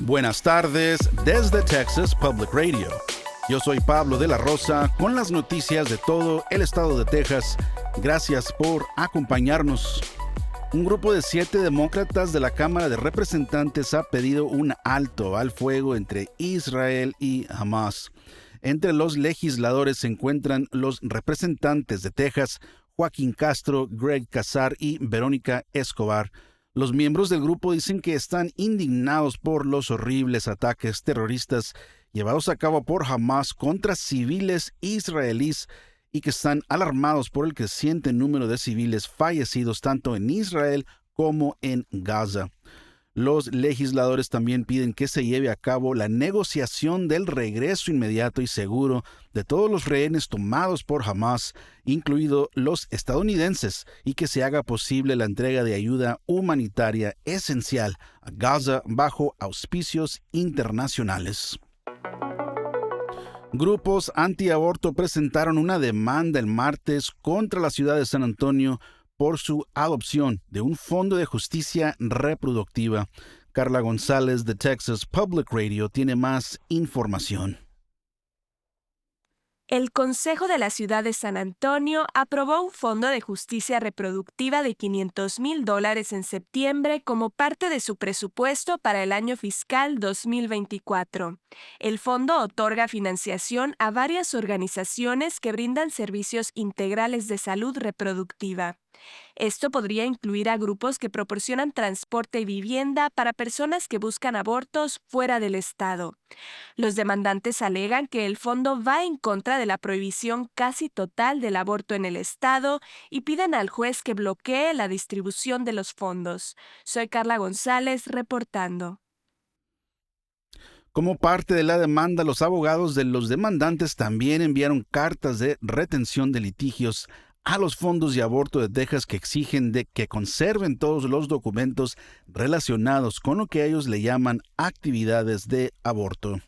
Buenas tardes desde Texas Public Radio. Yo soy Pablo de la Rosa con las noticias de todo el estado de Texas. Gracias por acompañarnos. Un grupo de siete demócratas de la Cámara de Representantes ha pedido un alto al fuego entre Israel y Hamas. Entre los legisladores se encuentran los representantes de Texas, Joaquín Castro, Greg Casar y Verónica Escobar. Los miembros del grupo dicen que están indignados por los horribles ataques terroristas llevados a cabo por Hamas contra civiles israelíes y que están alarmados por el creciente número de civiles fallecidos tanto en Israel como en Gaza. Los legisladores también piden que se lleve a cabo la negociación del regreso inmediato y seguro de todos los rehenes tomados por Hamas, incluidos los estadounidenses, y que se haga posible la entrega de ayuda humanitaria esencial a Gaza bajo auspicios internacionales. Grupos antiaborto presentaron una demanda el martes contra la ciudad de San Antonio por su adopción de un fondo de justicia reproductiva. Carla González de Texas Public Radio tiene más información. El Consejo de la Ciudad de San Antonio aprobó un fondo de justicia reproductiva de 500 mil dólares en septiembre como parte de su presupuesto para el año fiscal 2024. El fondo otorga financiación a varias organizaciones que brindan servicios integrales de salud reproductiva. Esto podría incluir a grupos que proporcionan transporte y vivienda para personas que buscan abortos fuera del Estado. Los demandantes alegan que el fondo va en contra de la prohibición casi total del aborto en el Estado y piden al juez que bloquee la distribución de los fondos. Soy Carla González reportando. Como parte de la demanda, los abogados de los demandantes también enviaron cartas de retención de litigios a los fondos de aborto de Texas que exigen de que conserven todos los documentos relacionados con lo que ellos le llaman actividades de aborto.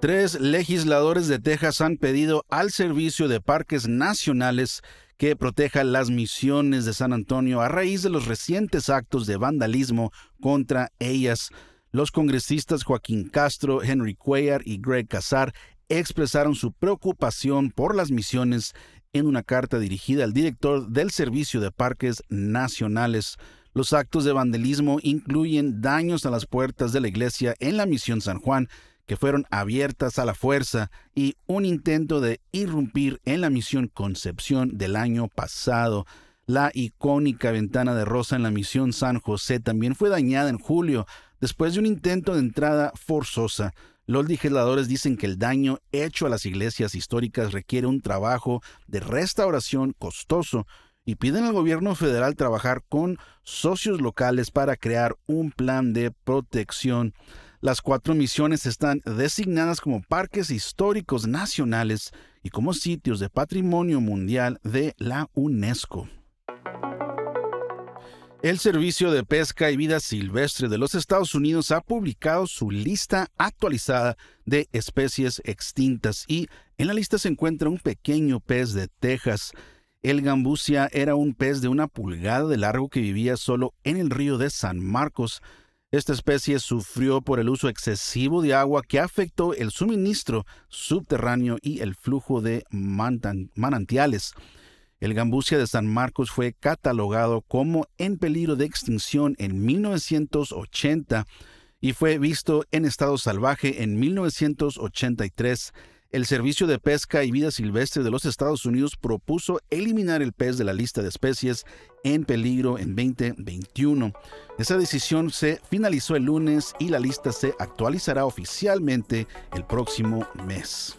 Tres legisladores de Texas han pedido al Servicio de Parques Nacionales que proteja las misiones de San Antonio a raíz de los recientes actos de vandalismo contra ellas. Los congresistas Joaquín Castro, Henry Cuellar y Greg Casar expresaron su preocupación por las misiones en una carta dirigida al director del Servicio de Parques Nacionales. Los actos de vandalismo incluyen daños a las puertas de la iglesia en la misión San Juan, que fueron abiertas a la fuerza, y un intento de irrumpir en la misión Concepción del año pasado. La icónica ventana de rosa en la misión San José también fue dañada en julio, después de un intento de entrada forzosa. Los legisladores dicen que el daño hecho a las iglesias históricas requiere un trabajo de restauración costoso y piden al gobierno federal trabajar con socios locales para crear un plan de protección. Las cuatro misiones están designadas como parques históricos nacionales y como sitios de patrimonio mundial de la UNESCO. El Servicio de Pesca y Vida Silvestre de los Estados Unidos ha publicado su lista actualizada de especies extintas y en la lista se encuentra un pequeño pez de Texas. El gambusia era un pez de una pulgada de largo que vivía solo en el río de San Marcos. Esta especie sufrió por el uso excesivo de agua que afectó el suministro subterráneo y el flujo de manantiales. El gambusia de San Marcos fue catalogado como en peligro de extinción en 1980 y fue visto en estado salvaje en 1983. El Servicio de Pesca y Vida Silvestre de los Estados Unidos propuso eliminar el pez de la lista de especies en peligro en 2021. Esa decisión se finalizó el lunes y la lista se actualizará oficialmente el próximo mes.